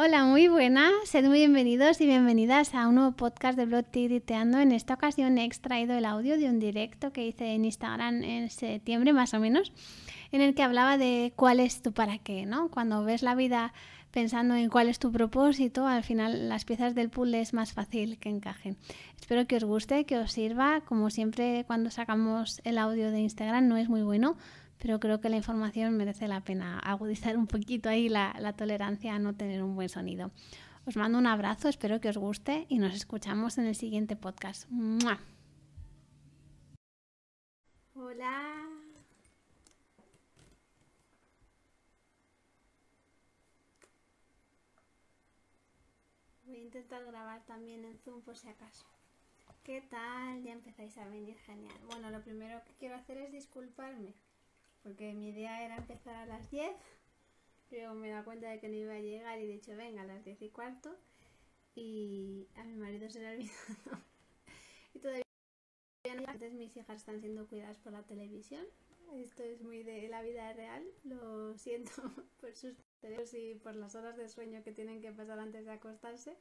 Hola, muy buenas, sed muy bienvenidos y bienvenidas a un nuevo podcast de Blog Tiriteando. En esta ocasión he extraído el audio de un directo que hice en Instagram en septiembre más o menos, en el que hablaba de cuál es tu para qué, ¿no? Cuando ves la vida pensando en cuál es tu propósito, al final las piezas del puzzle es más fácil que encajen. Espero que os guste, que os sirva. Como siempre, cuando sacamos el audio de Instagram no es muy bueno, pero creo que la información merece la pena agudizar un poquito ahí la, tolerancia a no tener un buen sonido. Os mando un abrazo, espero que os guste y nos escuchamos en el siguiente podcast. Hola. Voy a intentar grabar también en Zoom por si acaso. ¿Qué tal? Ya empezáis a venir genial. Bueno, lo primero que quiero hacer es disculparme porque mi idea era empezar a las 10, luego me da cuenta de que no iba a llegar y de hecho venga a las 10 y cuarto y a mi marido se le ha olvidado. y todavía antes mis hijas están siendo cuidadas por la televisión. Esto es muy de la vida real, lo siento por sus teléfonos y por las horas de sueño que tienen que pasar antes de acostarse.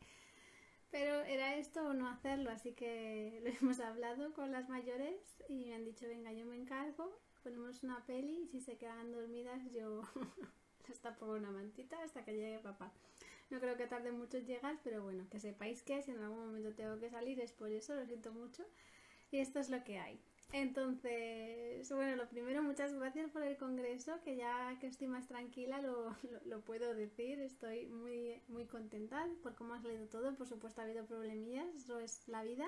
Pero era esto o no hacerlo, así que lo hemos hablado con las mayores y me han dicho, venga, yo me encargo ponemos una peli y si se quedan dormidas yo les tapo una mantita hasta que llegue papá. No creo que tarde mucho en llegar, pero bueno, que sepáis que si en algún momento tengo que salir es por eso, lo siento mucho. Y esto es lo que hay. Entonces, bueno, lo primero, muchas gracias por el congreso, que ya que estoy más tranquila lo, lo, puedo decir, estoy muy, muy contenta por cómo ha salido todo, por supuesto ha habido problemillas, eso es la vida,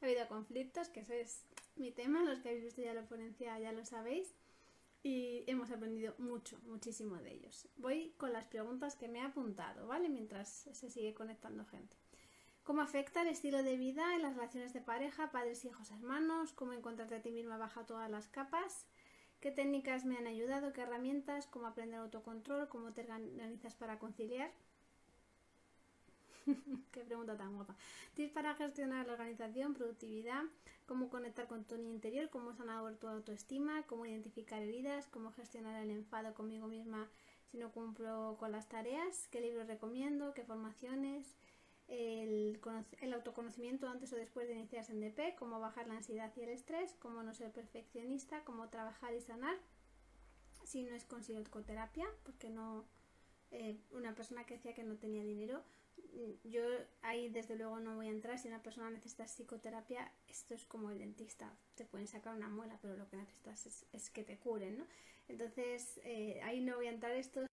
ha habido conflictos, que eso es mi tema, los que habéis visto ya la ponencia ya lo sabéis. Y hemos aprendido mucho, muchísimo de ellos. Voy con las preguntas que me he apuntado, ¿vale? Mientras se sigue conectando gente. ¿Cómo afecta el estilo de vida en las relaciones de pareja, padres, hijos, hermanos? ¿Cómo encontrarte a ti misma baja todas las capas? ¿Qué técnicas me han ayudado? ¿Qué herramientas? ¿Cómo aprender autocontrol? ¿Cómo te organizas para conciliar? Qué pregunta tan guapa. Tips para gestionar la organización, productividad, cómo conectar con tu niño interior, cómo sanar tu autoestima, cómo identificar heridas, cómo gestionar el enfado conmigo misma si no cumplo con las tareas, qué libros recomiendo, qué formaciones, el, autoconocimiento antes o después de iniciarse en DP, cómo bajar la ansiedad y el estrés, cómo no ser perfeccionista, cómo trabajar y sanar, si no es con psicoterapia, porque no, eh, una persona que decía que no tenía dinero, yo ahí desde luego no voy a entrar. Si una persona necesita psicoterapia, esto es como el dentista. Te pueden sacar una muela, pero lo que necesitas es, que te curen, ¿no? Entonces, eh, ahí no voy a entrar. Esto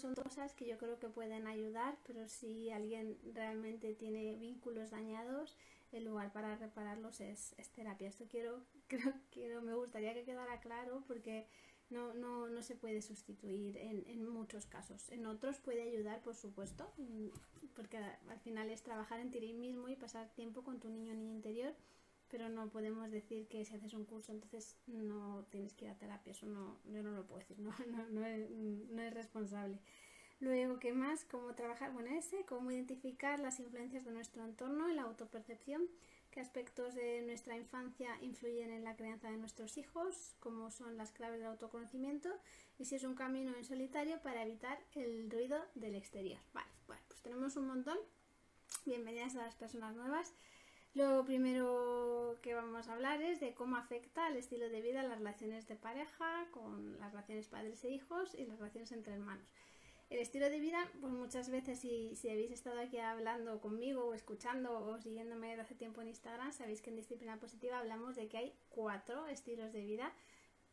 son cosas que yo creo que pueden ayudar, pero si alguien realmente tiene vínculos dañados, el lugar para repararlos es, terapia. Esto quiero, creo, quiero, me gustaría que quedara claro porque no, no, no se puede sustituir en, en, muchos casos. En otros puede ayudar, por supuesto, mm, porque al final es trabajar en ti mismo y pasar tiempo con tu niño o niña interior, pero no podemos decir que si haces un curso entonces no tienes que ir a terapia. Eso no, yo no lo puedo decir, no, no, no, es, responsable. Luego, ¿qué más? ¿Cómo trabajar? Bueno, ese, cómo identificar las influencias de nuestro entorno y la autopercepción qué aspectos de nuestra infancia influyen en la crianza de nuestros hijos, cómo son las claves del autoconocimiento y si es un camino en solitario para evitar el ruido del exterior. Vale, bueno, pues tenemos un montón. Bienvenidas a las personas nuevas. Lo primero que vamos a hablar es de cómo afecta el estilo de vida las relaciones de pareja, con las relaciones padres e hijos y las relaciones entre hermanos. El estilo de vida, pues muchas veces si, si, habéis estado aquí hablando conmigo o escuchando o siguiéndome desde hace tiempo en Instagram, sabéis que en disciplina positiva hablamos de que hay cuatro estilos de vida,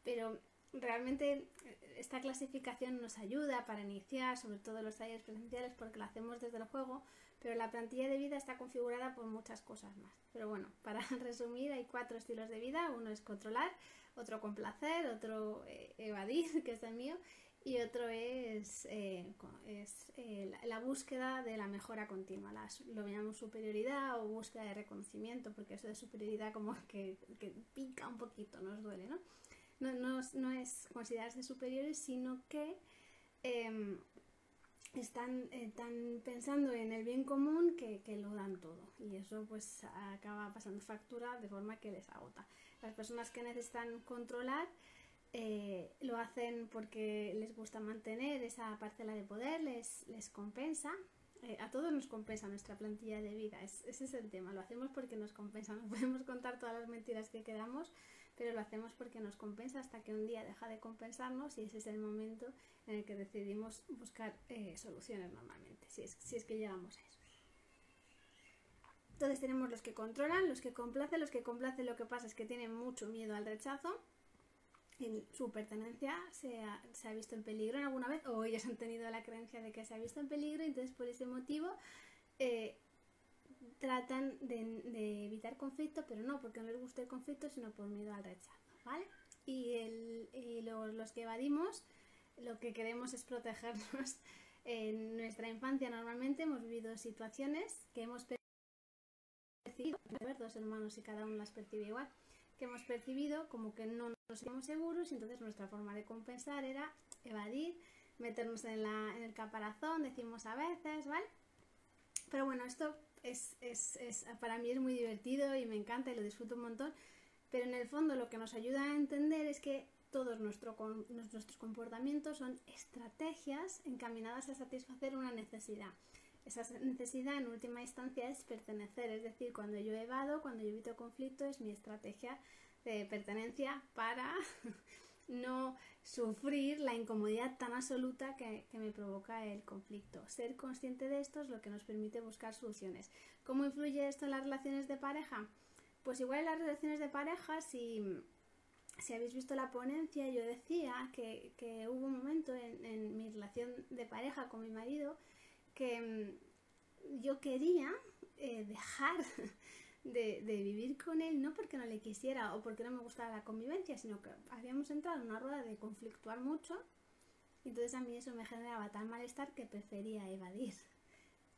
pero realmente esta clasificación nos ayuda para iniciar, sobre todo los talleres presenciales, porque lo hacemos desde el juego, pero la plantilla de vida está configurada por muchas cosas más. Pero bueno, para resumir, hay cuatro estilos de vida. Uno es controlar, otro complacer, otro eh, evadir, que es el mío, y otro es, eh, es eh, la, búsqueda de la mejora continua, lo llamamos superioridad o búsqueda de reconocimiento, porque eso de superioridad como que, pica un poquito, nos duele, ¿no? No, no, no es considerarse superiores, sino que em, están, están, pensando en el bien común que, que, lo dan todo. Y eso pues acaba pasando factura de forma que les agota. Las personas que necesitan controlar eh, lo hacen porque les gusta mantener esa parcela de poder, les, les compensa. Eh, a todos nos compensa nuestra plantilla de vida, ese es el tema, lo hacemos porque nos compensa, no podemos contar todas las mentiras que queramos, pero lo hacemos porque nos compensa hasta que un día deja de compensarnos y ese es el momento en el que decidimos buscar eh, soluciones normalmente, si es, si es que llegamos a eso. Entonces tenemos los que controlan, los que complacen, los que complacen lo que pasa es que tienen mucho miedo al rechazo, en su pertenencia se ha, se ha, visto en peligro en alguna vez o ellos han tenido la creencia de que se ha visto en peligro y entonces por ese motivo eh, tratan de, de, evitar conflicto pero no porque no les guste el conflicto sino por miedo al rechazo ¿vale? y, el, y los, los que evadimos lo que queremos es protegernos en nuestra infancia normalmente hemos vivido situaciones que hemos percibido dos hermanos y cada uno las percibe igual que hemos percibido como que no nos sentimos seguros y entonces nuestra forma de compensar era evadir, meternos en, la, en el caparazón, decimos a veces, ¿vale? Pero bueno, esto es, es, es, para mí es muy divertido y me encanta y lo disfruto un montón, pero en el fondo lo que nos ayuda a entender es que todos nuestro, nuestros comportamientos son estrategias encaminadas a satisfacer una necesidad. Esa necesidad en última instancia es pertenecer, es decir, cuando yo evado, cuando yo evito conflicto, es mi estrategia de pertenencia para no sufrir la incomodidad tan absoluta que, que, me provoca el conflicto. Ser consciente de esto es lo que nos permite buscar soluciones. ¿Cómo influye esto en las relaciones de pareja? Pues igual en las relaciones de pareja, si, si habéis visto la ponencia, yo decía que, que hubo un momento en, en mi relación de pareja con mi marido que mm, yo quería eh, dejar de, vivir con él, no porque no le quisiera o porque no me gustara la convivencia, sino que habíamos entrado en una rueda de conflictuar mucho y entonces a mí eso me generaba tal malestar que prefería evadir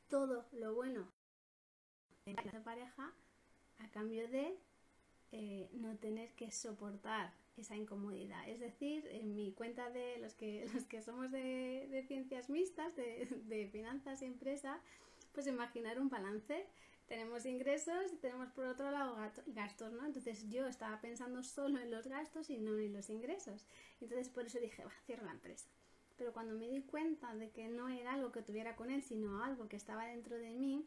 todo lo bueno de la pareja a cambio de eh, no tener que soportar esa incomodidad. Es decir, en mi cuenta de los que, los que somos de, de ciencias mixtas, de, de, finanzas y empresa, pues imaginar un balance. Tenemos ingresos y tenemos por otro lado gastos, ¿no? Entonces yo estaba pensando solo en los gastos y no en los ingresos. Entonces por eso dije, va, cierro la empresa. Pero cuando me di cuenta de que no era algo que tuviera con él, sino algo que estaba dentro de mí,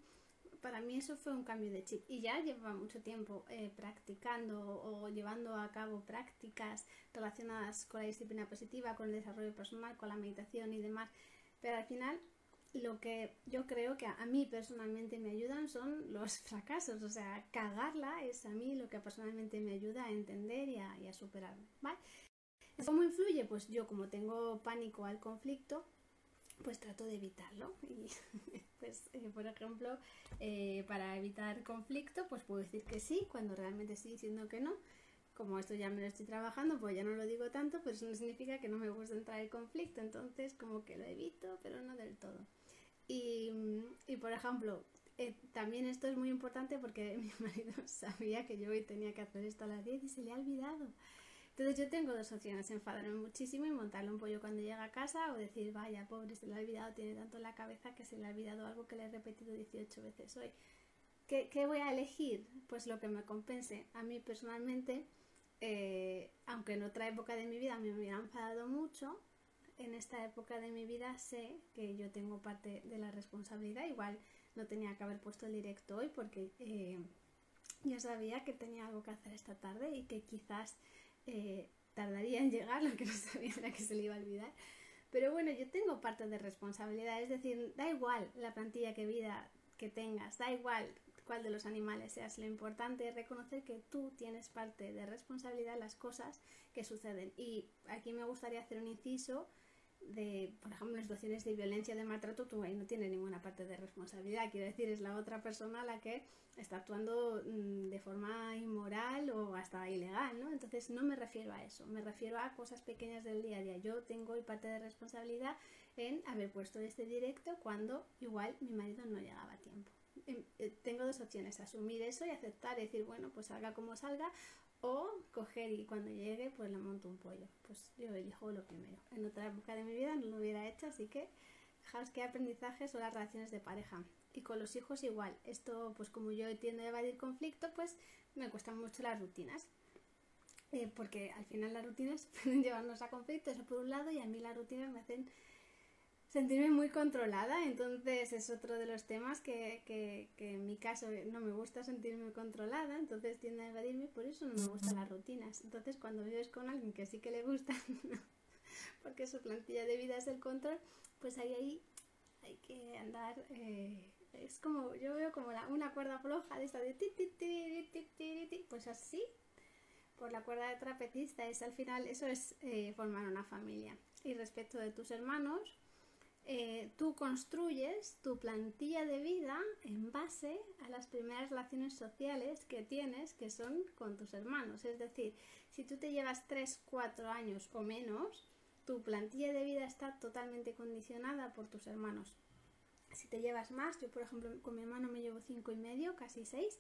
para mí eso fue un cambio de chip y ya llevaba mucho tiempo eh, practicando o llevando a cabo prácticas relacionadas con la disciplina positiva, con el desarrollo personal, con la meditación y demás, pero al final lo que yo creo que a, mí personalmente me ayudan son los fracasos, o sea, cagarla es a mí lo que personalmente me ayuda a entender y a, y superarme, ¿vale? ¿Cómo influye? Pues yo como tengo pánico al conflicto, pues trato de evitarlo. Y pues, eh, por ejemplo, eh, para evitar conflicto, pues puedo decir que sí, cuando realmente estoy diciendo que no. Como esto ya me lo estoy trabajando, pues ya no lo digo tanto, pero eso no significa que no me gusta entrar en conflicto. Entonces, como que lo evito, pero no del todo. Y, y por ejemplo, eh, también esto es muy importante porque mi marido sabía que yo hoy tenía que hacer esto a las 10 y se le ha olvidado. Entonces yo tengo dos opciones, enfadarme muchísimo y montarle un pollo cuando llega a casa o decir, vaya, pobre, se le ha olvidado, tiene tanto en la cabeza que se le ha olvidado algo que le he repetido 18 veces hoy. ¿Qué, qué voy a elegir? Pues lo que me compense. A mí personalmente, eh, aunque en otra época de mi vida me hubiera enfadado mucho, en esta época de mi vida sé que yo tengo parte de la responsabilidad. Igual no tenía que haber puesto el directo hoy porque eh, yo sabía que tenía algo que hacer esta tarde y que quizás eh, tardaría en llegar, lo que no sabía era que se le iba a olvidar. Pero bueno, yo tengo parte de responsabilidad, es decir, da igual la plantilla que vida que tengas, da igual cuál de los animales seas, lo importante es reconocer que tú tienes parte de responsabilidad en las cosas que suceden. Y aquí me gustaría hacer un inciso de, por ejemplo, en situaciones de violencia, de maltrato, tú ahí no tienes ninguna parte de responsabilidad. Quiero decir, es la otra persona la que está actuando mm, de forma inmoral o hasta ilegal, ¿no? Entonces no me refiero a eso, me refiero a cosas pequeñas del día a día. Yo tengo parte de responsabilidad en haber puesto este directo cuando igual mi marido no llegaba a tiempo. Em, eh, tengo dos opciones, asumir eso y aceptar, decir, bueno, pues salga como salga, o coger y cuando llegue pues le monto un pollo. Pues yo elijo lo primero. En otra época de mi vida no lo hubiera hecho, así que fijaos qué aprendizajes son las relaciones de pareja. Y con los hijos igual. Esto pues como yo tiendo a evadir conflicto pues me cuestan mucho las rutinas. Eh, porque al final las rutinas pueden llevarnos a conflicto, eso por un lado, y a mí las rutinas me hacen sentirme muy controlada, entonces es otro de los temas que, que, en mi caso no me gusta sentirme controlada, entonces tiende a evadirme, por eso no me gustan las rutinas. Entonces cuando vives con alguien que sí que le gusta, porque su plantilla de vida es el control, pues ahí, ahí hay que andar, eh, es como, yo veo como la, una cuerda floja de esta de ti, ti, ti, ti, ti, ti, pues así, por la cuerda de trapecista, es al final, eso es eh, formar una familia. Y respecto de tus hermanos, eh, tú construyes tu plantilla de vida en base a las primeras relaciones sociales que tienes, que son con tus hermanos. Es decir, si tú te llevas 3, 4 años o menos, tu plantilla de vida está totalmente condicionada por tus hermanos. Si te llevas más, yo por ejemplo con mi hermano me llevo 5 y medio, casi 6,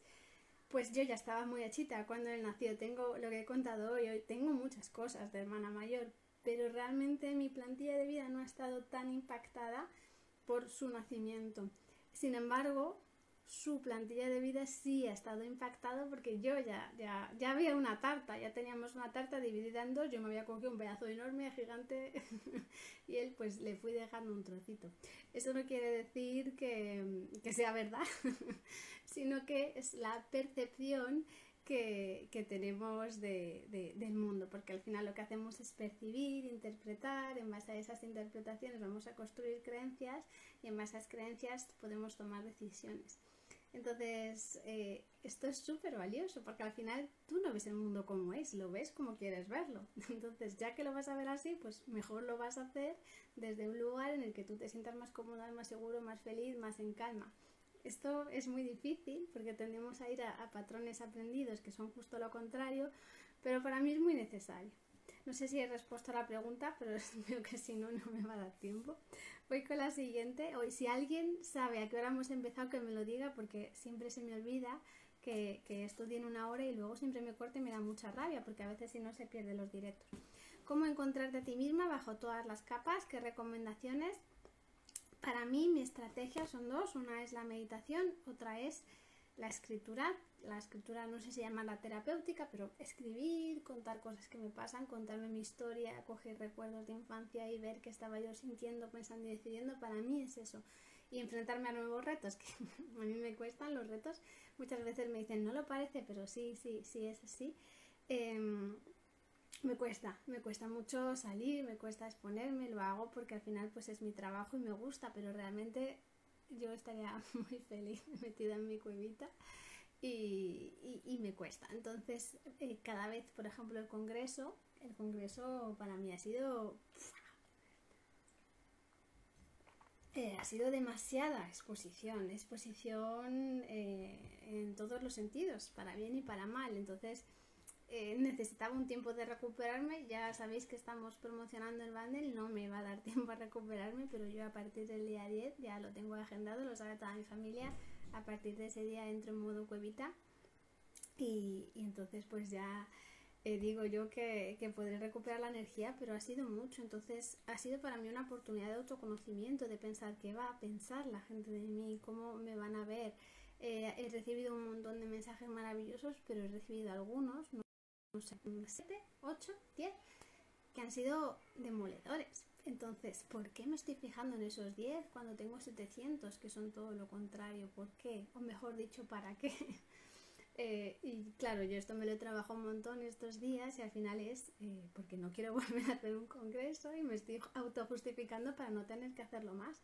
pues yo ya estaba muy hechita cuando él nació. Tengo lo que he contado hoy, hoy tengo muchas cosas de hermana mayor, pero realmente mi plantilla de vida no ha estado tan impactada por su nacimiento. Sin embargo, su plantilla de vida sí ha estado impactada porque yo ya, ya, ya había una tarta, ya teníamos una tarta dividida en dos, yo me había cogido un pedazo enorme, gigante, y él pues le fui dejando un trocito. Eso no quiere decir que, que sea verdad, sino que es la percepción que, que tenemos de, de, del mundo, porque al final lo que hacemos es percibir, interpretar, en base a esas interpretaciones vamos a construir creencias y en base a esas creencias podemos tomar decisiones. Entonces, eh, esto es súper valioso porque al final tú no ves el mundo como es, lo ves como quieres verlo. Entonces, ya que lo vas a ver así, pues mejor lo vas a hacer desde un lugar en el que tú te sientas más cómodo, más seguro, más feliz, más en calma. Esto es muy difícil porque tendemos a ir a, a, patrones aprendidos que son justo lo contrario, pero para mí es muy necesario. No sé si he respuesto a la pregunta, pero creo que si no, no me va a dar tiempo. Voy con la siguiente. Hoy, si alguien sabe a qué hora hemos empezado, que me lo diga, porque siempre se me olvida que, que estudie en una hora y luego siempre me corte y me da mucha rabia, porque a veces si no se pierden los directos. ¿Cómo encontrarte a ti misma bajo todas las capas? ¿Qué recomendaciones? Para mí mi estrategia son dos, una es la meditación, otra es la escritura. La escritura no sé si llama la terapéutica, pero escribir, contar cosas que me pasan, contarme mi historia, coger recuerdos de infancia y ver qué estaba yo sintiendo, pensando y decidiendo, para mí es eso. Y enfrentarme a nuevos retos, que a mí me cuestan los retos. Muchas veces me dicen, no lo parece, pero sí, sí, sí es así. Eh, me cuesta, me cuesta mucho salir, me cuesta exponerme, lo hago porque al final pues es mi trabajo y me gusta, pero realmente yo estaría muy feliz metida en mi cuevita y, y, me cuesta. Entonces, eh, cada vez, por ejemplo, el congreso, el congreso para mí ha sido... Eh, ha sido demasiada exposición, exposición eh, en todos los sentidos, para bien y para mal. Entonces, eh, necesitaba un tiempo de recuperarme. Ya sabéis que estamos promocionando el bundle, no me va a dar tiempo a recuperarme, pero yo a partir del día 10 ya lo tengo agendado, lo sabe toda mi familia. A partir de ese día entro en modo cuevita y, y entonces pues ya eh, digo yo que, que, podré recuperar la energía, pero ha sido mucho. Entonces ha sido para mí una oportunidad de autoconocimiento, de pensar qué va a pensar la gente de mí, cómo me van a ver. Eh, he recibido un montón de mensajes maravillosos, pero he recibido algunos. ¿no? No sé, 7, 8, 10, que han sido demoledores. Entonces, ¿por qué me estoy fijando en esos 10 cuando tengo 700 que son todo lo contrario? ¿Por qué? O mejor dicho, ¿para qué? eh, y claro, yo esto me lo he trabajado un montón estos días y al final es eh, porque no quiero volver a hacer un congreso y me estoy autojustificando para no tener que hacerlo más.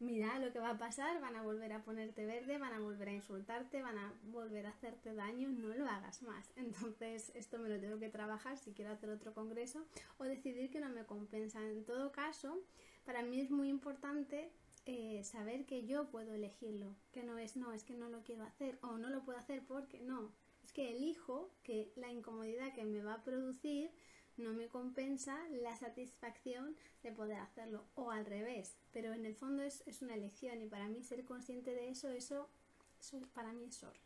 Mira lo que va a pasar, van a volver a ponerte verde, van a volver a insultarte, van a volver a hacerte daño, no lo hagas más. Entonces esto me lo tengo que trabajar si quiero hacer otro congreso o decidir que no me compensa. En todo caso, para mí es muy importante eh, saber que yo puedo elegirlo, que no es no, es que no lo quiero hacer o no lo puedo hacer porque no, es que elijo que la incomodidad que me va a producir no me compensa la satisfacción de poder hacerlo o al revés, pero en el fondo es, es una elección y para mí ser consciente de eso, eso, eso para mí es oro.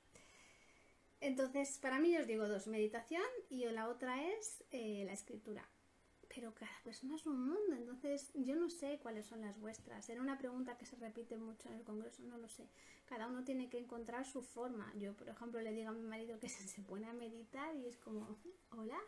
Entonces, para mí os digo dos, meditación y la otra es eh, la escritura. Pero cada persona es un mundo, entonces yo no sé cuáles son las vuestras. Era una pregunta que se repite mucho en el Congreso, no lo sé. Cada uno tiene que encontrar su forma. Yo, por ejemplo, le digo a mi marido que se pone a meditar y es como, hola,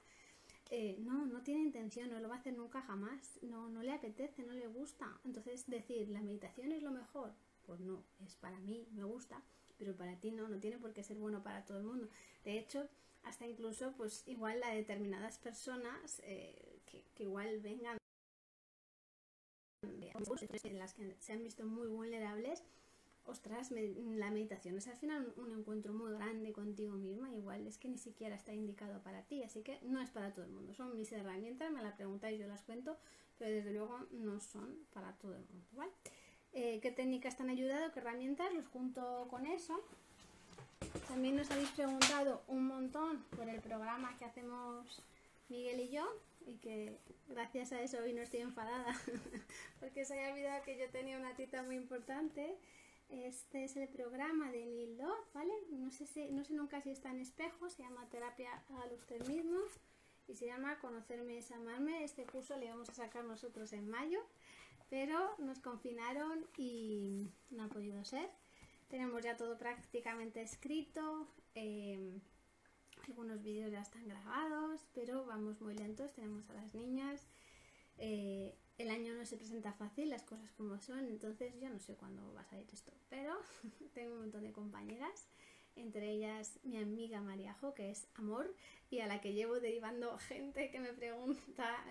eh, no, no tiene intención, no lo va a hacer nunca jamás, no, no le apetece, no le gusta. Entonces decir, la meditación es lo mejor, pues no, es para mí, me gusta, pero para ti no, no tiene por qué ser bueno para todo el mundo. De hecho, hasta incluso, pues igual a determinadas personas eh, que, igual vengan en las que se han visto muy vulnerables, ostras, la meditación es al final un, encuentro muy grande contigo misma, igual es que ni siquiera está indicado para ti, así que no es para todo el mundo. Son mis herramientas, me las preguntáis, yo las cuento, pero desde luego no son para todo el mundo, ¿vale? Eh, ¿Qué técnicas te han ayudado? ¿Qué herramientas? Los junto con eso. También nos habéis preguntado un montón por el programa que hacemos Miguel y yo, y que gracias a eso hoy no estoy enfadada porque se había olvidado que yo tenía una cita muy importante. Este es el programa de Lil ¿vale? No sé, si, no sé nunca si está en espejo, se llama Terapia al usted mismo y se llama Conocerme es amarme. Este curso le vamos a sacar nosotros en mayo, pero nos confinaron y no ha podido ser. Tenemos ya todo prácticamente escrito. Eh, algunos vídeos ya están grabados, pero vamos muy lentos, tenemos a las niñas. Eh, el año no se presenta fácil, las cosas como son, entonces yo no sé cuándo va a salir esto, pero tengo un montón de compañeras, entre ellas mi amiga Mariajo, que es amor, y a la que llevo derivando gente que me pregunta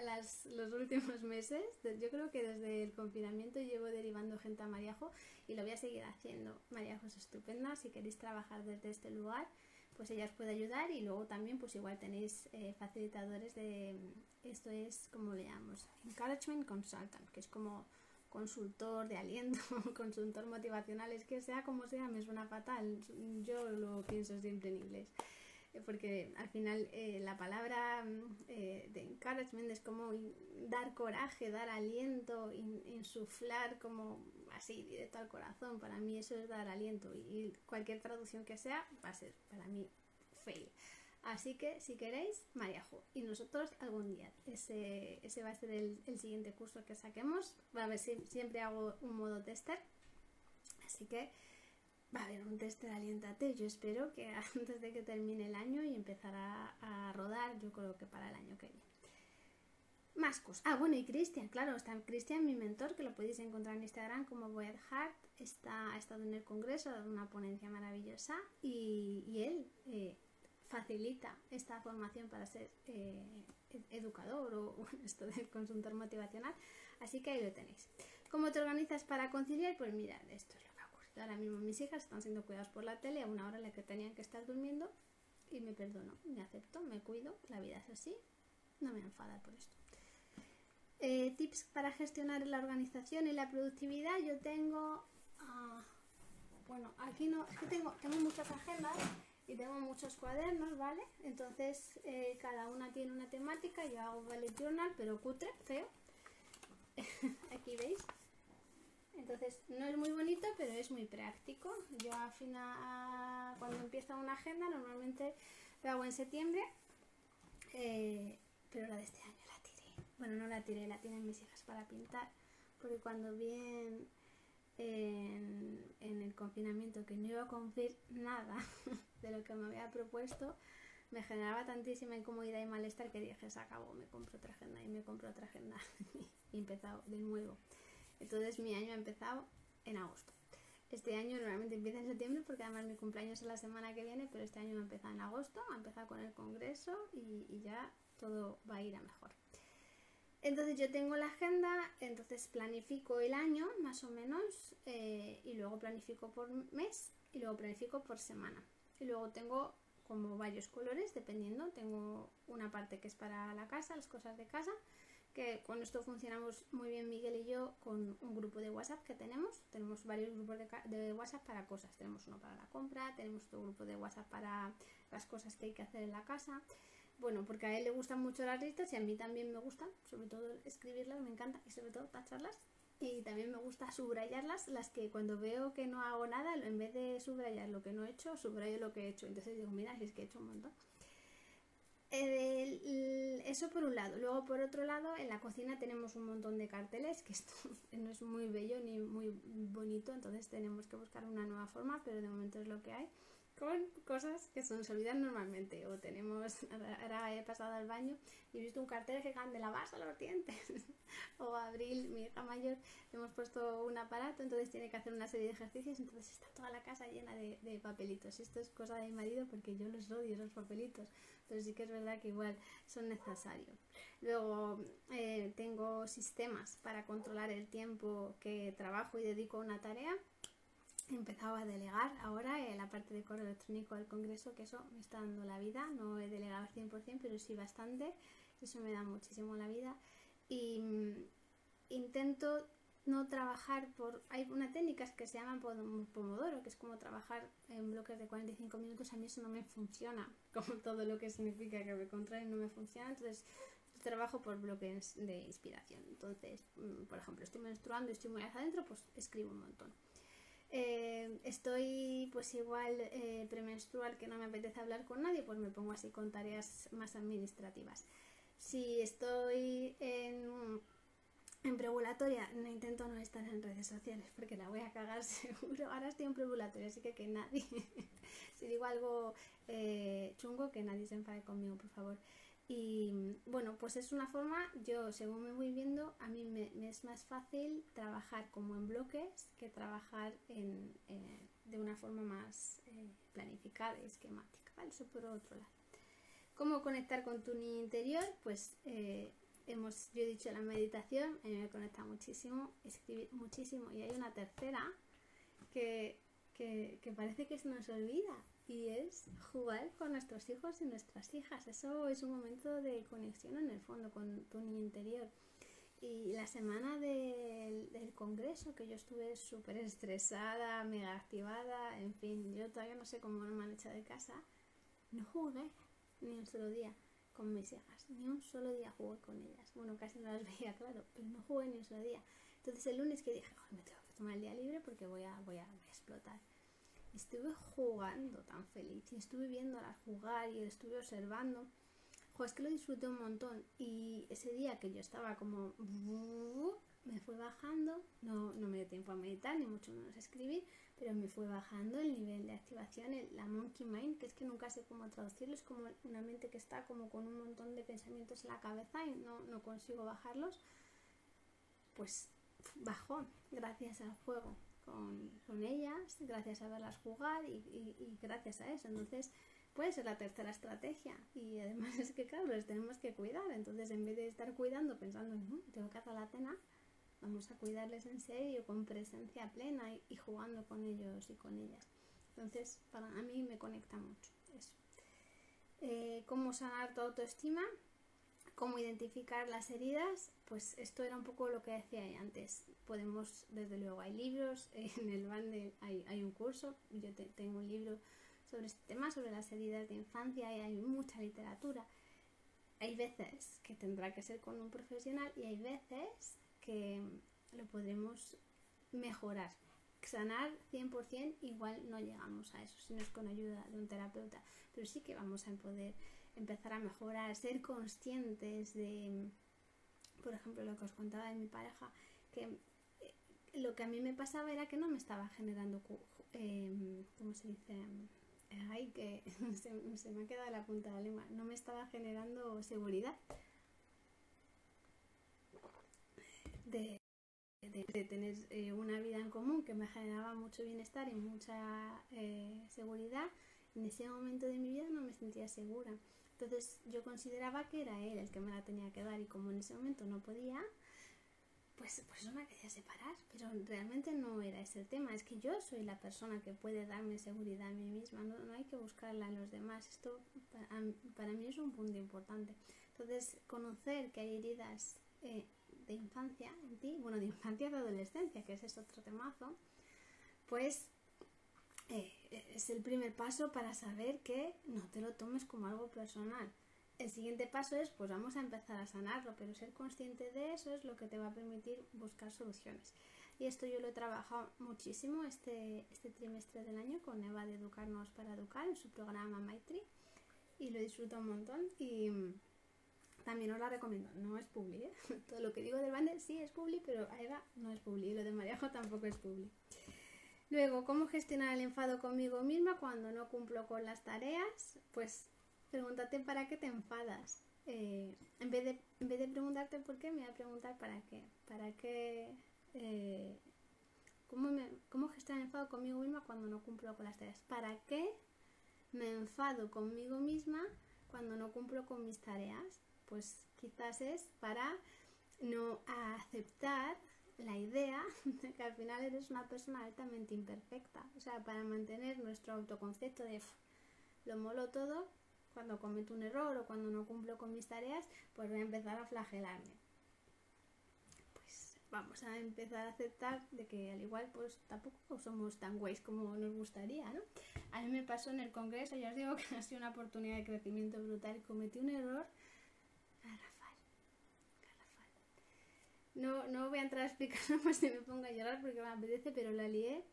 los últimos meses. Yo creo que desde el confinamiento llevo derivando gente a Mariajo y lo voy a seguir haciendo. Mariajo es estupenda, si queréis trabajar desde este lugar pues ella os puede ayudar y luego también pues igual tenéis eh, facilitadores de esto es como le llamamos encouragement consultant que es como consultor de aliento consultor motivacional es que sea como sea me suena fatal. Yo lo pienso siempre en inglés porque al final eh, la palabra de encouragement es como dar coraje, dar aliento, insuflar como así, directo al corazón. Para mí eso es dar aliento y cualquier traducción que sea va a ser para mí fail. Así que si queréis, Mariajo. Y nosotros algún día. Ese, ese va a ser el, siguiente curso que saquemos. A ver si siempre hago un modo tester. Así que va a haber un tester alientate. Yo espero que antes de que termine el año y empezar a rodar, yo creo que para el año que viene. Más cosas. Ah, bueno, y Cristian, claro, está Cristian, mi mentor, que lo podéis encontrar en Instagram como Boyd Hart. Está, ha estado en el congreso, ha dado una ponencia maravillosa y, él eh, facilita esta formación para ser eh, educador o esto del consultor motivacional. Así que ahí lo tenéis. ¿Cómo te organizas para conciliar? Pues mirad, esto es lo. Ahora mismo mis hijas están siendo cuidadas por la tele a una hora en la que tenían que estar durmiendo y me perdono, me acepto, me cuido, la vida es así, no me enfada por esto. Eh, tips para gestionar la organización y la productividad, yo tengo, ah, bueno, aquí no, es que tengo, tengo muchas agendas y tengo muchos cuadernos, ¿vale? Entonces eh, cada una tiene una temática, yo hago bullet journal, pero cutre, feo. aquí veis. Entonces no es muy bonito, pero es muy práctico. Yo al final, cuando empieza una agenda, normalmente lo hago en septiembre, eh, pero la de este año bueno, no la tiré, la tienen mis hijas para pintar, porque cuando vi en, el confinamiento que no iba a cumplir nada de lo que me había propuesto, me generaba tantísima incomodidad y malestar que dije, se acabó, me compro otra agenda y me compro otra agenda y empezado de nuevo. Entonces mi año ha empezado en agosto. Este año normalmente empieza en septiembre porque además mi cumpleaños es la semana que viene, pero este año ha empezado en agosto, ha empezado con el congreso y ya todo va a ir a mejor. Entonces yo tengo la agenda, entonces planifico el año más o menos eh, y luego planifico por mes y luego planifico por semana. Y luego tengo como varios colores dependiendo. Tengo una parte que es para la casa, las cosas de casa, que con esto funcionamos muy bien Miguel y yo con un grupo de WhatsApp que tenemos. Tenemos varios grupos de, de, WhatsApp para cosas. Tenemos uno para la compra, tenemos otro grupo de WhatsApp para las cosas que hay que hacer en la casa. Bueno, porque a él le gustan mucho las listas y a mí también me gustan, sobre todo escribirlas, me encanta, y sobre todo tacharlas. Y también me gusta subrayarlas, las que cuando veo que no hago nada, en vez de subrayar lo que no he hecho, subrayo lo que he hecho. Entonces digo, mira, si es que he hecho un montón. Eso por un lado. Luego por otro lado, en la cocina tenemos un montón de carteles, que esto no es muy bello ni muy bonito, entonces tenemos que buscar una nueva forma, pero de momento es lo que hay con cosas que se nos olvidan normalmente. O tenemos, ahora he pasado al baño y he visto un cartel que de lavarse los dientes. o Abril, mi hija mayor, hemos puesto un aparato, entonces tiene que hacer una serie de ejercicios, entonces está toda la casa llena de, de papelitos. Esto es cosa de mi marido porque yo los odio, esos papelitos. Pero sí que es verdad que igual son necesarios. Luego eh, tengo sistemas para controlar el tiempo que trabajo y dedico a una tarea empezado a delegar ahora en la parte de correo electrónico del Congreso, que eso me está dando la vida. No he delegado al 100%, pero sí bastante. Eso me da muchísimo la vida. Y mm, intento no trabajar por... Hay una técnica que se llama Pomodoro, que es como trabajar en bloques de 45 minutos. A mí eso no me funciona, como todo lo que significa que me contrae no me funciona. Entonces trabajo por bloques de inspiración. Entonces, mm, por ejemplo, estoy menstruando y estoy muy hacia adentro, pues escribo un montón. Eh, estoy pues igual eh, premenstrual que no me apetece hablar con nadie, pues me pongo así con tareas más administrativas. Si estoy en, en preovulatoria, no intento no estar en redes sociales porque la voy a cagar seguro. Ahora estoy en preovulatoria, así que que nadie, si digo algo eh, chungo, que nadie se enfade conmigo, por favor. Y bueno, pues es una forma, yo según me voy viendo, a mí me, es más fácil trabajar como en bloques que trabajar en, eh, de una forma más eh, planificada y esquemática, ¿vale? Eso por otro lado. ¿Cómo conectar con tu niño interior? Pues eh, hemos, yo he dicho la meditación, a mí me conecta muchísimo, escribir muchísimo. Y hay una tercera que, que, que parece que se nos olvida, y es jugar con nuestros hijos y nuestras hijas. Eso es un momento de conexión en el fondo con tu niño interior. Y la semana del, congreso, que yo estuve súper estresada, mega activada, en fin, yo todavía no sé cómo me han echado de casa, no jugué ni un solo día con mis hijas, ni un solo día jugué con ellas. Bueno, casi no las veía, claro, pero no jugué ni un solo día. Entonces el lunes que dije, me tengo que tomar el día libre porque voy a, voy a, voy a explotar estuve jugando tan feliz y estuve viéndola jugar y estuve observando. Es que lo disfruté un montón y ese día que yo estaba como me fue bajando, no, no me dio tiempo a meditar ni mucho menos a escribir, pero me fue bajando el nivel de activación, la monkey mind, que es que nunca sé cómo traducirlo, es como una mente que está como con un montón de pensamientos en la cabeza y no, no consigo bajarlos, pues bajó gracias al juego con, con ellas, gracias a verlas jugar y, y, gracias a eso. Entonces, puede ser la tercera estrategia. Y además es que, claro, les tenemos que cuidar. Entonces, en vez de estar cuidando pensando, tengo que hacer la cena, vamos a cuidarles en serio, con presencia plena y, jugando con ellos y con ellas. Entonces, para a mí me conecta mucho eso. Eh, ¿Cómo sanar tu autoestima? ¿Cómo identificar las heridas? Pues esto era un poco lo que decía antes. Podemos, desde luego, hay libros, en el bande hay, hay un curso, yo tengo un libro sobre este tema, sobre las heridas de infancia y hay mucha literatura. Hay veces que tendrá que ser con un profesional y hay veces que lo podremos mejorar. Sanar 100% igual no llegamos a eso, si no es con ayuda de un terapeuta, pero sí que vamos a poder empezar a mejorar, ser conscientes de, por ejemplo, lo que os contaba de mi pareja, que eh, lo que a mí me pasaba era que no me estaba generando, eh, ¿cómo se dice? Ay, que se, me ha quedado la punta de la lengua, no me estaba generando seguridad de, tener eh, una vida en común que me generaba mucho bienestar y mucha eh, seguridad. En ese momento de mi vida no me sentía segura. Entonces yo consideraba que era él el que me la tenía que dar y como en ese momento no podía, pues, pues eso me quería separar. Pero realmente no era ese el tema, es que yo soy la persona que puede darme seguridad a mí misma, no, hay que buscarla en los demás. Esto para, mí es un punto importante. Entonces conocer que hay heridas eh, de infancia en ti, bueno, de infancia de adolescencia, que ese es otro temazo, pues eh, es el primer paso para saber que no te lo tomes como algo personal. El siguiente paso es, pues vamos a empezar a sanarlo, pero ser consciente de eso es lo que te va a permitir buscar soluciones. Y esto yo lo he trabajado muchísimo este, este trimestre del año con Eva de Educarnos para Educar en su programa Maitri y lo disfruto un montón y también os la recomiendo. No es publi, ¿eh? Todo lo que digo del bande sí es publi, pero a Eva no es publi y lo de Mariajo tampoco es publi. Luego, ¿cómo gestionar el enfado conmigo misma cuando no cumplo con las tareas? Pues pregúntate para qué te enfadas. Eh, en, vez de, preguntarte por qué, me voy a preguntar para qué. ¿Para qué? Eh, ¿cómo, me, ¿Cómo gestionar el enfado conmigo misma cuando no cumplo con las tareas? ¿Para qué me enfado conmigo misma cuando no cumplo con mis tareas? Pues quizás es para no aceptar la idea de que al final eres una persona altamente imperfecta. O sea, para mantener nuestro autoconcepto de lo molo todo, cuando cometo un error o cuando no cumplo con mis tareas, pues voy a empezar a flagelarme. Pues vamos a empezar a aceptar de que al igual pues tampoco somos tan guays como nos gustaría, ¿no? A mí me pasó en el congreso, ya os digo que ha sido una oportunidad de crecimiento brutal cometí un error No, no voy a entrar a explicarlo más si me pongo a llorar porque me apetece, pero la lié,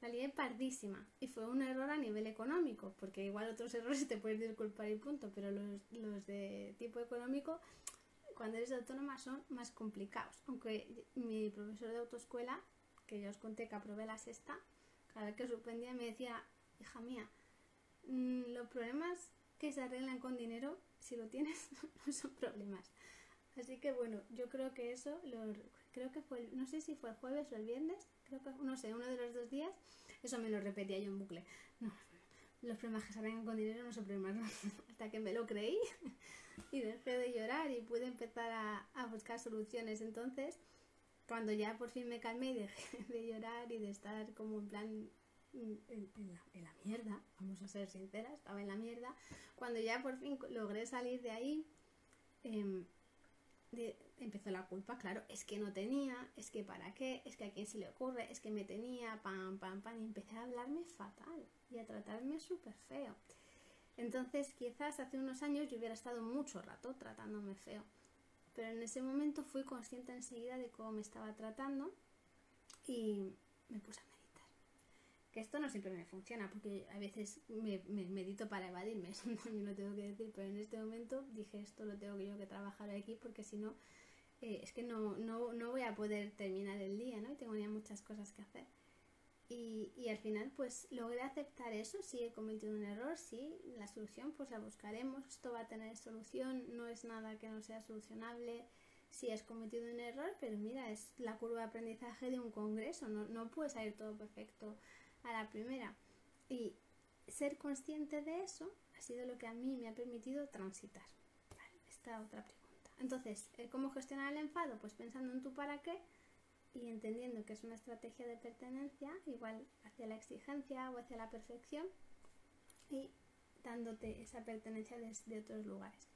la lié pardísima. Y fue un error a nivel económico, porque igual otros errores te puedes disculpar y punto, pero los, los de tipo económico, cuando eres autónoma, son más complicados. Aunque mi profesor de autoescuela, que ya os conté que aprobé la sexta, cada vez que suspendía me decía, hija mía, mm, los problemas que se arreglan con dinero, si lo tienes, no son problemas. Así que bueno, yo creo que eso, lo, creo que fue, no sé si fue el jueves o el viernes, creo que, no sé, uno de los dos días, eso me lo repetía yo en bucle. los problemas que salen con dinero no son problemas, hasta que me lo creí y dejé de llorar y pude empezar a, buscar soluciones. Entonces, cuando ya por fin me calmé y dejé de llorar y de estar como en plan en, la, mierda, vamos a ser sinceras, estaba en la mierda, cuando ya por fin logré salir de ahí, em, empezó la culpa, claro, es que no tenía, es que para qué, es que a quién se le ocurre, es que me tenía, pam, pam, pam, y empecé a hablarme fatal y a tratarme súper feo. Entonces, quizás hace unos años yo hubiera estado mucho rato tratándome feo, pero en ese momento fui consciente enseguida de cómo me estaba tratando y me puse a. Esto no siempre me funciona, porque a veces me, medito para evadirme, eso también lo tengo que decir, pero en este momento dije esto lo tengo que yo que trabajar aquí porque si no eh, es que no, no, no, voy a poder terminar el día, ¿no? Y tengo ya muchas cosas que hacer. Y, y, al final, pues logré aceptar eso, si he cometido un error, sí, la solución pues la buscaremos, esto va a tener solución, no es nada que no sea solucionable, si has cometido un error, pero mira, es la curva de aprendizaje de un congreso, no, no puede salir todo perfecto a la primera. Y ser consciente de eso ha sido lo que a mí me ha permitido transitar. Esta otra pregunta. Entonces, eh, ¿cómo gestionar el enfado? Pues pensando en tu para qué y entendiendo que es una estrategia de pertenencia, igual hacia la exigencia o hacia la perfección, y dándote esa pertenencia desde otros lugares.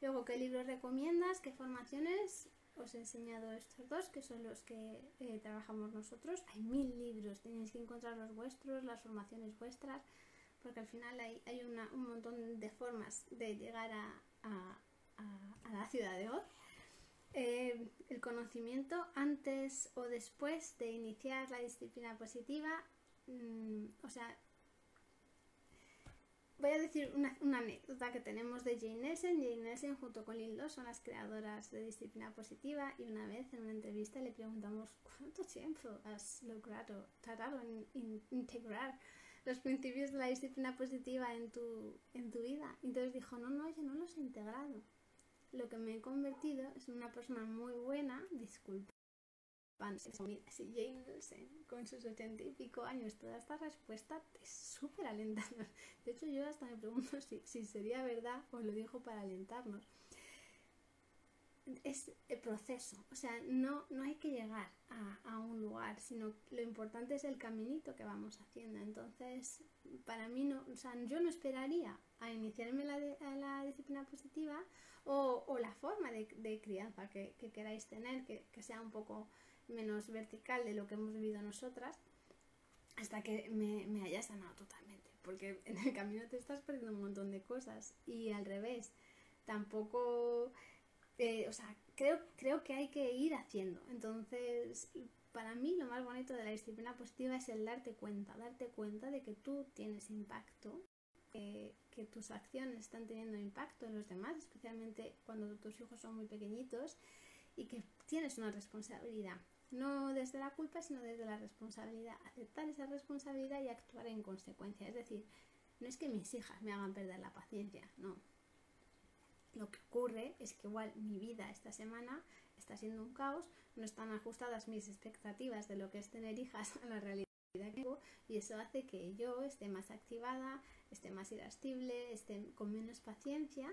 Luego, ¿qué libros recomiendas? ¿Qué formaciones? Os he enseñado estos dos, que son los que eh, trabajamos nosotros. Hay mil libros, tenéis que encontrar los vuestros, las formaciones vuestras, porque al final hay, un montón de formas de llegar a a, la ciudad de Oz. Eh, el conocimiento antes o después de iniciar la disciplina positiva, mm, o sea, voy a decir una, anécdota que tenemos de Jane Nelson. Jane Nelson junto con Lynn son las creadoras de disciplina positiva y una vez en una entrevista le preguntamos cuánto tiempo has logrado tardado en, integrar los principios de la disciplina positiva en tu, en tu vida. Entonces dijo, no, no, yo no los he integrado lo que me he convertido es una persona muy buena, disculpa. Si Jane con sus ochenta y pico años, toda esta respuesta es súper alentadora. De hecho, yo hasta me pregunto si, si sería verdad o lo dijo para alentarnos. Es el proceso, o sea, no, no hay que llegar a, a, un lugar, sino lo importante es el caminito que vamos haciendo. Entonces, para mí, no, o sea, yo no esperaría a iniciarme la, a la disciplina positiva o, la forma de, crianza que, queráis tener, que, sea un poco menos vertical de lo que hemos vivido nosotras, hasta que me, me haya sanado totalmente. Porque en el camino te estás perdiendo un montón de cosas y al revés, tampoco, eh, o sea, creo, creo que hay que ir haciendo. Entonces, para mí lo más bonito de la disciplina positiva es el darte cuenta, darte cuenta de que tú tienes impacto que tus acciones están teniendo impacto en los demás, especialmente cuando tus hijos son muy pequeñitos y que tienes una responsabilidad. No desde la culpa, sino desde la responsabilidad. Aceptar esa responsabilidad y actuar en consecuencia. Es decir, no es que mis hijas me hagan perder la paciencia, no. Lo que ocurre es que igual mi vida esta semana está siendo un caos, no están ajustadas mis expectativas de lo que es tener hijas a la realidad que tengo y eso hace que yo esté más activada, esté más irascible, esté con menos paciencia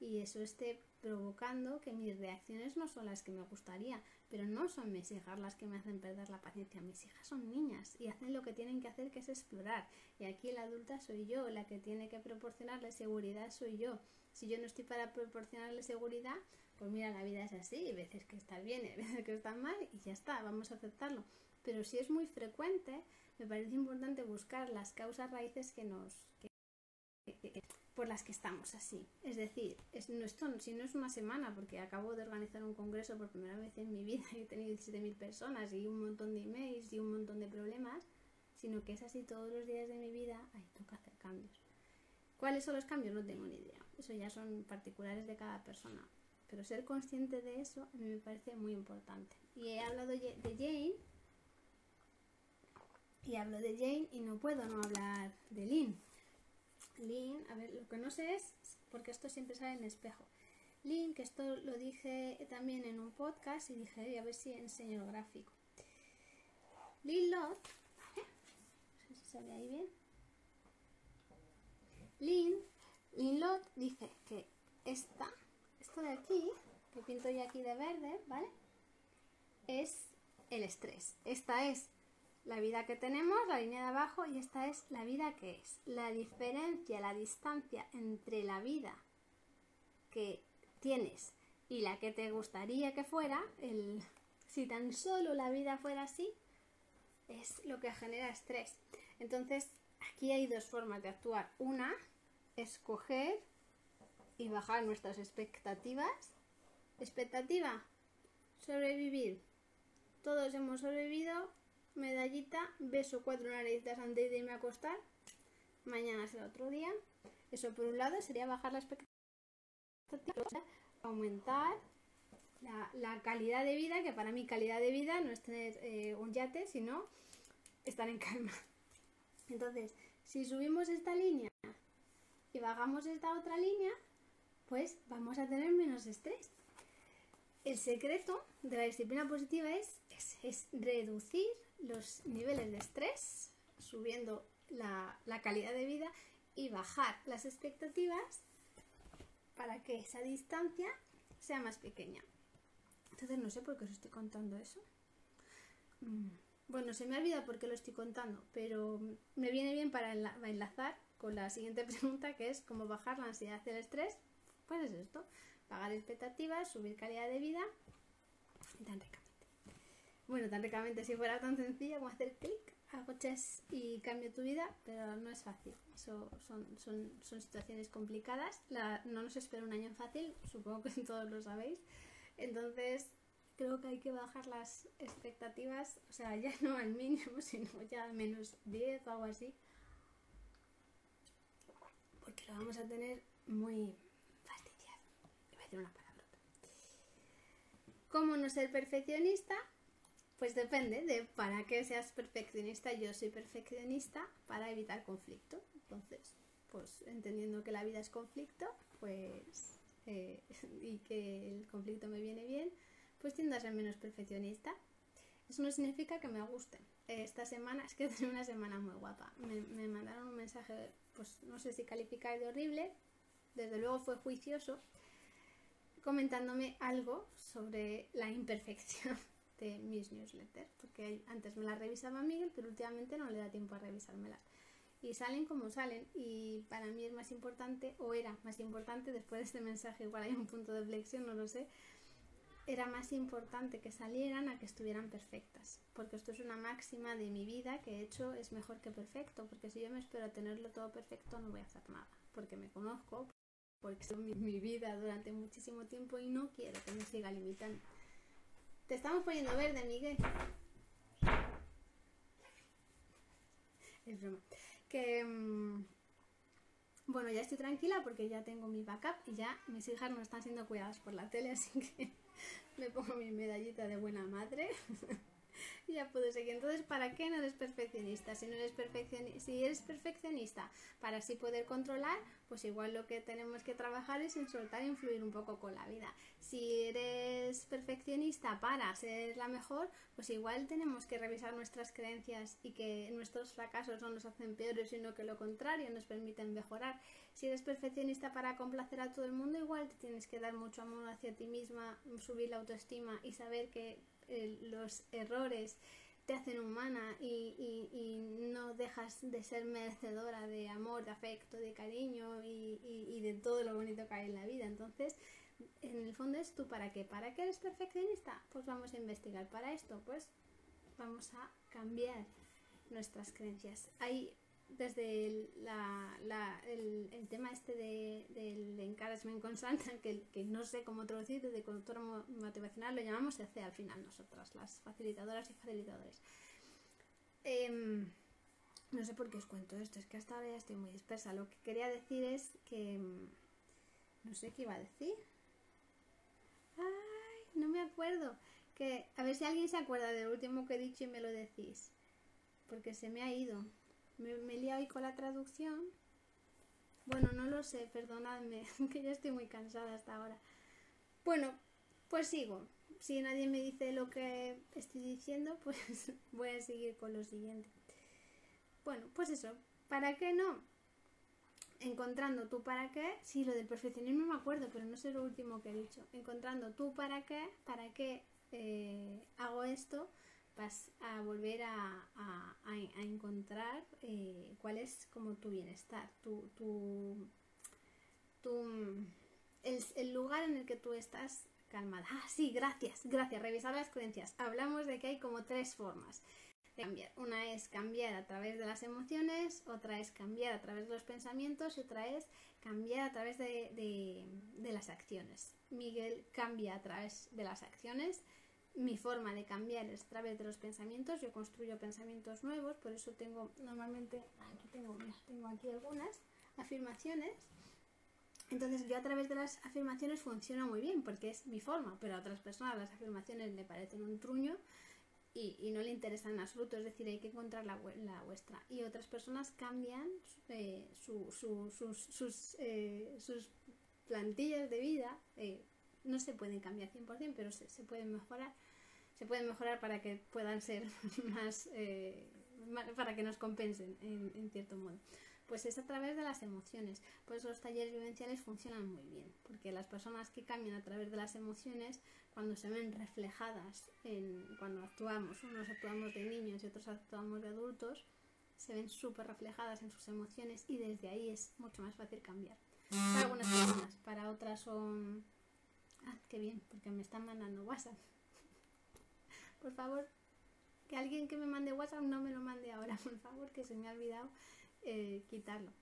y eso esté provocando que mis reacciones no son las que me gustaría, pero no son mis hijas las que me hacen perder la paciencia, mis hijas son niñas y hacen lo que tienen que hacer que es explorar y aquí la adulta soy yo, la que tiene que proporcionarle seguridad soy yo. Si yo no estoy para proporcionarle seguridad, pues mira, la vida es así, hay veces que está bien, hay veces que está mal y ya está, vamos a aceptarlo. Pero si es muy frecuente, me parece importante buscar las causas raíces que nos por las que estamos así. Es decir, es, no, esto, si no es una semana, porque acabo de organizar un congreso por primera vez en mi vida y he tenido 17.000 personas y un montón de emails y un montón de problemas, sino que es así todos los días de mi vida, ahí toca hacer cambios. ¿Cuáles son los cambios? No tengo ni idea. Eso ya son particulares de cada persona. Pero ser consciente de eso a mí me parece muy importante. Y he hablado de Jane. Y hablo de Jane y no puedo no hablar de Lynn. Lynn, a ver, lo que no sé es, porque esto siempre sale en espejo. Lynn, que esto lo dije también en un podcast y dije, a ver si enseño el gráfico. Lynn Lot, no sé si se ve ahí bien. Lynn, Lynn Lot dice que esta esto de aquí, que pinto yo aquí de verde, ¿vale? Es el estrés. Esta es la vida que tenemos, la línea de abajo, y esta es la vida que es. La diferencia, la distancia entre la vida que tienes y la que te gustaría que fuera, el, si tan solo la vida fuera así, es lo que genera estrés. Entonces, aquí hay dos formas de actuar. Una, escoger y bajar nuestras expectativas. Expectativa, sobrevivir. Todos hemos sobrevivido. Medallita, beso cuatro narices antes de irme a acostar. Mañana será otro día. Eso por un lado sería bajar la expectativa, aumentar la, calidad de vida, que para mí calidad de vida no es tener eh, un yate, sino estar en calma. Entonces, si subimos esta línea y bajamos esta otra línea, pues vamos a tener menos estrés. El secreto de la disciplina positiva es, es, reducir los niveles de estrés, subiendo la, la calidad de vida y bajar las expectativas para que esa distancia sea más pequeña. Entonces no sé por qué os estoy contando eso. Mm, bueno, se me olvida por qué lo estoy contando, pero me viene bien para enlazar con la siguiente pregunta que es cómo bajar la ansiedad y el estrés pues es esto, pagar expectativas, subir calidad de vida tan ricamente. Bueno, tan ricamente si fuera tan sencilla como hacer clic, hago chess y cambio tu vida, pero no es fácil. son, son, situaciones complicadas. no nos espera un año fácil, supongo que todos lo sabéis. Entonces, creo que hay que bajar las expectativas, o sea, ya no al mínimo, sino ya al menos 10 o algo así. Porque lo vamos a tener muy, una palabra. ¿Cómo no ser perfeccionista? Pues depende de para qué seas perfeccionista. Yo soy perfeccionista para evitar conflicto. Entonces, pues entendiendo que la vida es conflicto, pues eh, y que el conflicto me viene bien, pues tiendo a ser menos perfeccionista. Eso no significa que me guste. Esta semana, es que he una semana muy guapa. Me, me mandaron un mensaje, pues no sé si calificar de horrible, desde luego fue juicioso, comentándome algo sobre la imperfección de mis newsletters, porque antes me las revisaba Miguel, pero últimamente no le da tiempo a revisármelas. Y salen como salen, y para mí es más importante, o era más importante, después de este mensaje, igual hay un punto de flexión, no lo sé, era más importante que salieran a que estuvieran perfectas, porque esto es una máxima de mi vida que he hecho es mejor que perfecto, porque si yo me espero tenerlo todo perfecto no voy a hacer nada, porque me conozco, porque es mi, mi vida durante muchísimo tiempo y no quiero que me siga limitando. Te estamos poniendo verde, Miguel. Es broma. Que. Mm, bueno, ya estoy tranquila porque ya tengo mi backup y ya mis hijas no están siendo cuidadas por la tele, así que me pongo mi medallita de buena madre. ya puedo seguir. Entonces, ¿para qué no eres perfeccionista? Si no eres perfeccionista, si eres perfeccionista para así poder controlar, pues igual lo que tenemos que trabajar es en soltar e influir un poco con la vida. Si eres perfeccionista para ser la mejor, pues igual tenemos que revisar nuestras creencias y que nuestros fracasos no nos hacen peores, sino que lo contrario nos permiten mejorar. Si eres perfeccionista para complacer a todo el mundo, igual te tienes que dar mucho amor hacia ti misma, subir la autoestima y saber que los errores te hacen humana y, no dejas de ser merecedora de amor, de afecto, de cariño y, de todo lo bonito que hay en la vida. Entonces, en el fondo es tú para qué. ¿Para qué eres perfeccionista? Pues vamos a investigar. Para esto, pues vamos a cambiar nuestras creencias. Desde el, el, tema este de, del encouragement constant, que, que no sé cómo traducir, desde conductora motivacional, lo llamamos EC al final nosotras, las facilitadoras y facilitadores. Em, no sé por qué os cuento esto, es que hasta ahora ya estoy muy dispersa. Lo que quería decir es que... Em, no sé qué iba a decir. Ay, no me acuerdo. Que a ver si alguien se acuerda del último que he dicho y me lo decís. Porque se me ha ido. Me, me liado ahí con la traducción. Bueno, no lo sé, perdonadme, que ya estoy muy cansada hasta ahora. Bueno, pues sigo. Si nadie me dice lo que estoy diciendo, pues voy a seguir con lo siguiente. Bueno, pues eso. ¿Para qué no? Encontrando tú para qué. Sí, lo del perfeccionismo me acuerdo, pero no sé lo último que he dicho. Encontrando tú para qué, para qué eh, hago esto vas a volver a, encontrar eh, cuál es como tu bienestar, tu, tu, el, lugar en el que tú estás calmada. Ah, sí, gracias, gracias. Revisar las creencias. Hablamos de que hay como tres formas de cambiar. Una es cambiar a través de las emociones, otra es cambiar a través de los pensamientos y otra es cambiar a través de, de las acciones. Miguel cambia a través de las acciones mi forma de cambiar es a través de los pensamientos. Yo construyo pensamientos nuevos, por eso tengo normalmente, aquí tengo, tengo aquí algunas afirmaciones. Entonces yo a través de las afirmaciones funciona muy bien porque es mi forma, pero a otras personas las afirmaciones le parecen un truño y, no le interesan en absoluto, es decir, hay que encontrar la, vuestra. Y otras personas cambian eh, sus, eh, sus, plantillas de vida eh, no se pueden cambiar 100%, pero se, pueden mejorar. Se pueden mejorar para que puedan ser eh, más, para que nos compensen en, cierto modo. Pues es a través de las emociones. Pues los talleres vivenciales funcionan muy bien, porque las personas que cambian a través de las emociones, cuando se ven reflejadas en cuando actuamos, unos actuamos de niños y otros actuamos de adultos, se ven súper reflejadas en sus emociones y desde ahí es mucho más fácil cambiar. Para algunas personas, para otras son Ah, qué bien, porque me están mandando WhatsApp. por favor, que alguien que me mande WhatsApp no me lo mande ahora, por favor, que se me ha olvidado eh, quitarlo.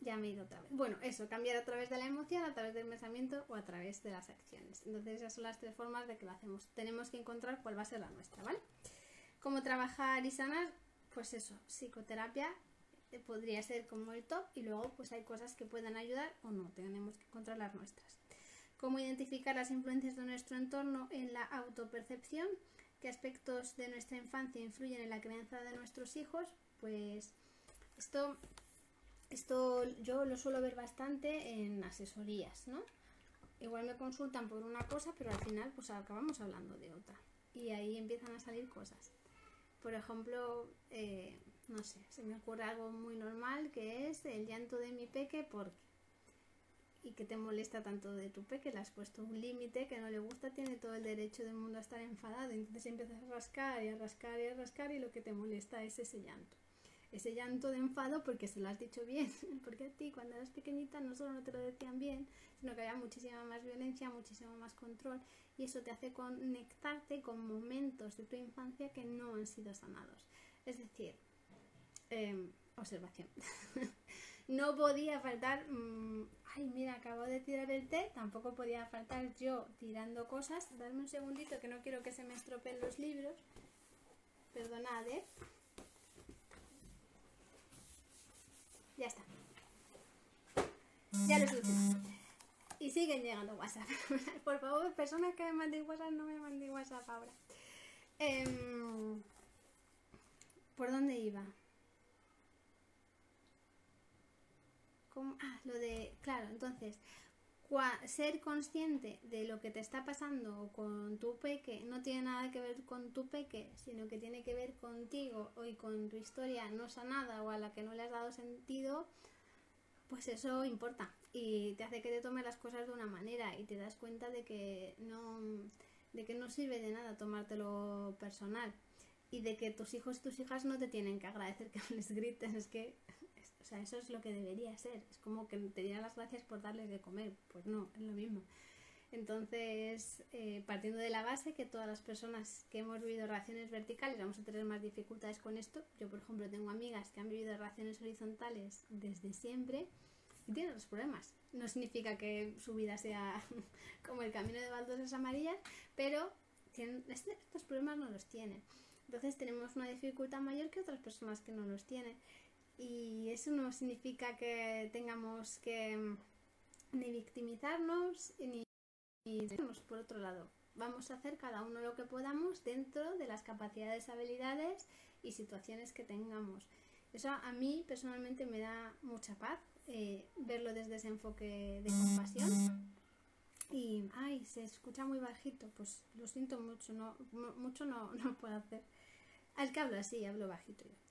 Ya me he ido otra vez. Bueno, eso, cambiar a través de la emoción, a través del pensamiento o a través de las acciones. Entonces esas son las tres formas de que lo hacemos. Tenemos que encontrar cuál va a ser la nuestra, ¿vale? Cómo trabajar y sanar, pues eso, psicoterapia eh, podría ser como el top y luego pues hay cosas que puedan ayudar o no, tenemos que encontrar las nuestras cómo identificar las influencias de nuestro entorno en la autopercepción, qué aspectos de nuestra infancia influyen en la crianza de nuestros hijos, pues esto, esto yo lo suelo ver bastante en asesorías, ¿no? Igual me consultan por una cosa, pero al final pues acabamos hablando de otra. Y ahí empiezan a salir cosas. Por ejemplo, eh, no sé, se me ocurre algo muy normal que es el llanto de mi peque porque y que te molesta tanto de tu peque, le has puesto un límite que no le gusta, tiene todo el derecho del mundo a estar enfadado. Entonces empiezas a rascar y a rascar y a rascar y lo que te molesta es ese llanto. Ese llanto de enfado porque se lo has dicho bien, porque a ti cuando eras pequeñita no solo no te lo decían bien, sino que había muchísima más violencia, muchísimo más control y eso te hace conectarte con momentos de tu infancia que no han sido sanados. Es decir, em, observación. no podía faltar mm, Ay, mira, acabo de tirar el té, tampoco podía faltar yo tirando cosas. Dame un segundito que no quiero que se me estropeen los libros. Perdonad, ¿eh? Ya está. Ya lo solucioné. Y siguen llegando WhatsApp. Por favor, personas que me manden WhatsApp, no me manden WhatsApp ahora. Em, ¿Por dónde iba? Ah, lo de, claro, entonces, ser consciente de lo que te está pasando con tu peque no tiene nada que ver con tu peque, sino que tiene que ver contigo y con tu historia no sanada o a la que no le has dado sentido, pues eso importa. Y te hace que te tome las cosas de una manera y te das cuenta de que no, de que no sirve de nada tomártelo personal y de que tus hijos y tus hijas no te tienen que agradecer que les grites, es que o sea, eso es lo que debería ser. Es como que te dieran las gracias por darles de comer. Pues no, es lo mismo. Entonces, eh, partiendo de la base que todas las personas que hemos vivido relaciones verticales vamos a tener más dificultades con esto. Yo, por ejemplo, tengo amigas que han vivido relaciones horizontales desde siempre y tienen los problemas. No significa que su vida sea como el camino de baldosas amarillas, pero tienen, este, estos problemas no los tienen. Entonces tenemos una dificultad mayor que otras personas que no los tienen. Y eso no significa que tengamos que mm, ni victimizarnos ni, ni por otro lado. Vamos a hacer cada uno lo que podamos dentro de las capacidades, habilidades y situaciones que tengamos. Eso a mí personalmente me da mucha paz eh, verlo desde ese enfoque de compasión. Y, ay, se escucha muy bajito, pues lo siento mucho, no, mucho no, no puedo hacer. Al que hablo así, hablo bajito yo.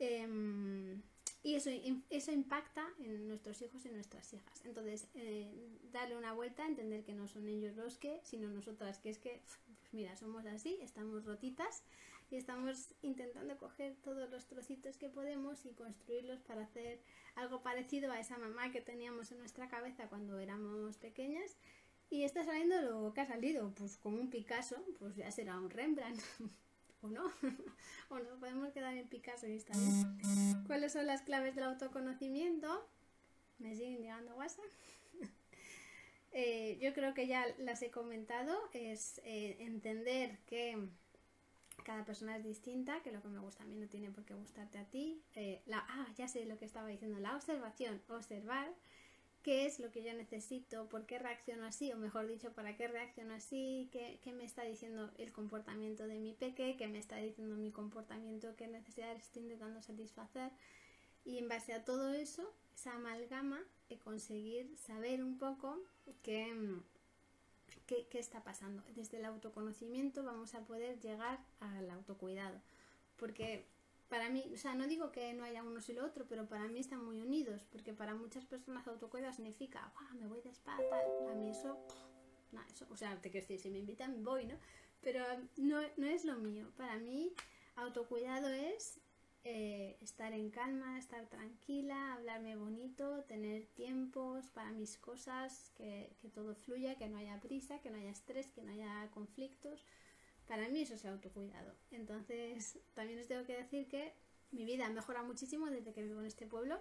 Em, y eso, eso impacta en nuestros hijos y nuestras hijas. Entonces, eh, darle una vuelta, entender que no son ellos los que, sino nosotras, que es que, pues mira, somos así, estamos rotitas y estamos intentando coger todos los trocitos que podemos y construirlos para hacer algo parecido a esa mamá que teníamos en nuestra cabeza cuando éramos pequeñas. Y está saliendo lo que ha salido, pues como un Picasso, pues ya será un Rembrandt. o no, o nos podemos quedar en Picasso y está bien. ¿Cuáles son las claves del autoconocimiento? Me siguen llegando WhatsApp. Eh, yo creo que ya las he comentado, es eh, entender que cada persona es distinta, que lo que me gusta a mí no tiene por qué gustarte a ti. Eh, la, ah, ya sé lo que estaba diciendo, la observación, observar qué es lo que yo necesito, por qué reacciono así, o mejor dicho, para qué reacciono así, qué, me está diciendo el comportamiento de mi peque, qué me está diciendo mi comportamiento, qué necesidades estoy intentando satisfacer. Y en base a todo eso, esa amalgama, de conseguir saber un poco qué, qué, qué está pasando. Desde el autoconocimiento vamos a poder llegar al autocuidado. Porque para mí, o sea, no digo que no haya uno y lo otro, pero para mí están muy unidos, porque para muchas personas autocuidado significa, me voy de spa, A mí eso, nada, eso, o sea, te quiero decir, si me invitan voy, ¿no? Pero no, no es lo mío. Para mí, autocuidado es eh, estar en calma, estar tranquila, hablarme bonito, tener tiempos para mis cosas, que, que todo fluya, que no haya prisa, que no haya estrés, que no haya conflictos. Para mí eso es autocuidado. Entonces, también os tengo que decir que mi vida ha mejorado muchísimo desde que vivo en este pueblo.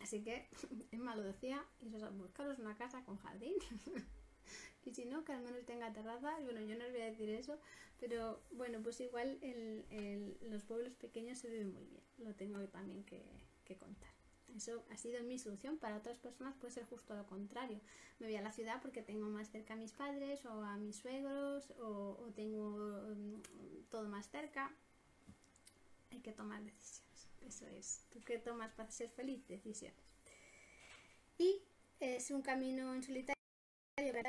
Así que, es malo decía, es buscaros una casa con jardín. y si no, que al menos tenga terraza. Bueno, yo no os voy a decir eso, pero bueno, pues igual en, los pueblos pequeños se vive muy bien. Lo tengo también que contar. Eso ha sido mi solución. Para otras personas puede ser justo lo contrario. Me voy a la ciudad porque tengo más cerca a mis padres o a mis suegros o, tengo mm, todo más cerca. Hay que tomar decisiones. Eso es. ¿Tú qué tomas para ser feliz? Decisiones. Y es un camino en solitario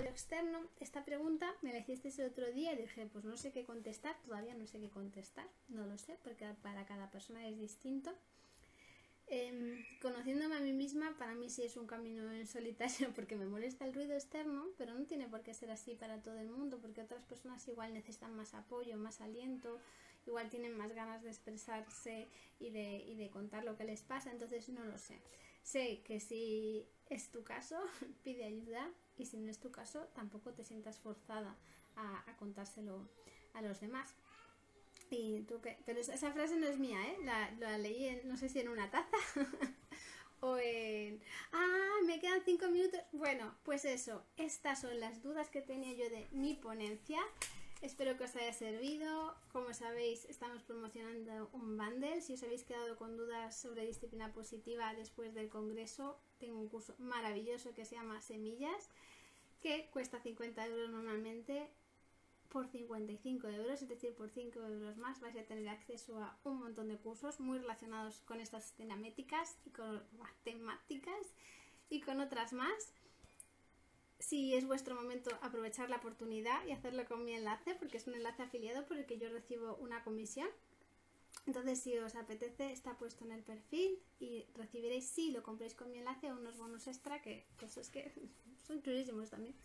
externo. Esta pregunta me la hiciste ese otro día y dije, pues no sé qué contestar, todavía no sé qué contestar, no lo sé, porque para cada persona es distinto. Em, conociéndome a mí misma, para mí sí es un camino en solitario porque me molesta el ruido externo, pero no tiene por qué ser así para todo el mundo, porque otras personas igual necesitan más apoyo, más aliento, igual tienen más ganas de expresarse y de, y de contar lo que les pasa, entonces no lo sé. Sé que si es tu caso, pide ayuda y si no es tu caso, tampoco te sientas forzada a, a contárselo a los demás. Y tú? Pero esa, frase no es mía, ¿eh? La, la leí, en, no sé si en una taza o en... Ah, me quedan cinco minutos. Bueno, pues eso, estas son las dudas que tenía yo de mi ponencia. Espero que os haya servido. Como sabéis, estamos promocionando un bundle. Si os habéis quedado con dudas sobre disciplina positiva después del congreso, tengo un curso maravilloso que se llama Semillas, que cuesta 50 euros normalmente por 55 euros, es decir, por 5 euros más vais a tener acceso a un montón de cursos muy relacionados con estas cinemáticas y con temáticas y con otras más. Si es vuestro momento, aprovechar la oportunidad y hacerlo con mi enlace, porque es un enlace afiliado por el que yo recibo una comisión. Entonces, si os apetece, está puesto en el perfil y recibiréis, si lo compréis con mi enlace, unos bonos extra que, pues es que son chulísimos también.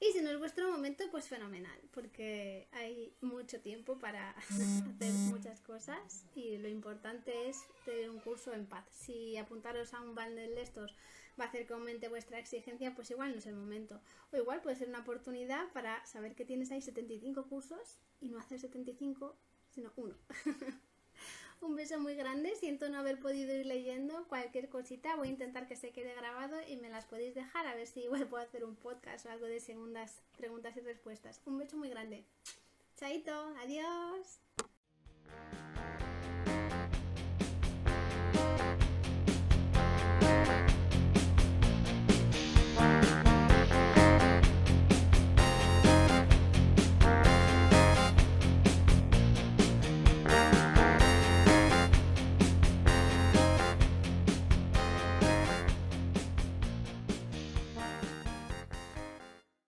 Y si no es vuestro momento, pues fenomenal, porque hay mucho tiempo para hacer muchas cosas y lo importante es tener un curso en paz. Si apuntaros a un bundle de estos va a hacer que aumente vuestra exigencia, pues igual no es el momento. O igual puede ser una oportunidad para saber que tienes ahí 75 cursos y no hacer 75, sino uno. un beso muy grande. Siento no haber podido ir leyendo cualquier cosita. Voy a intentar que se quede grabado y me las podéis dejar a ver si igual puedo hacer un podcast o algo de segundas preguntas y respuestas. Un beso muy grande. Chaito, adiós.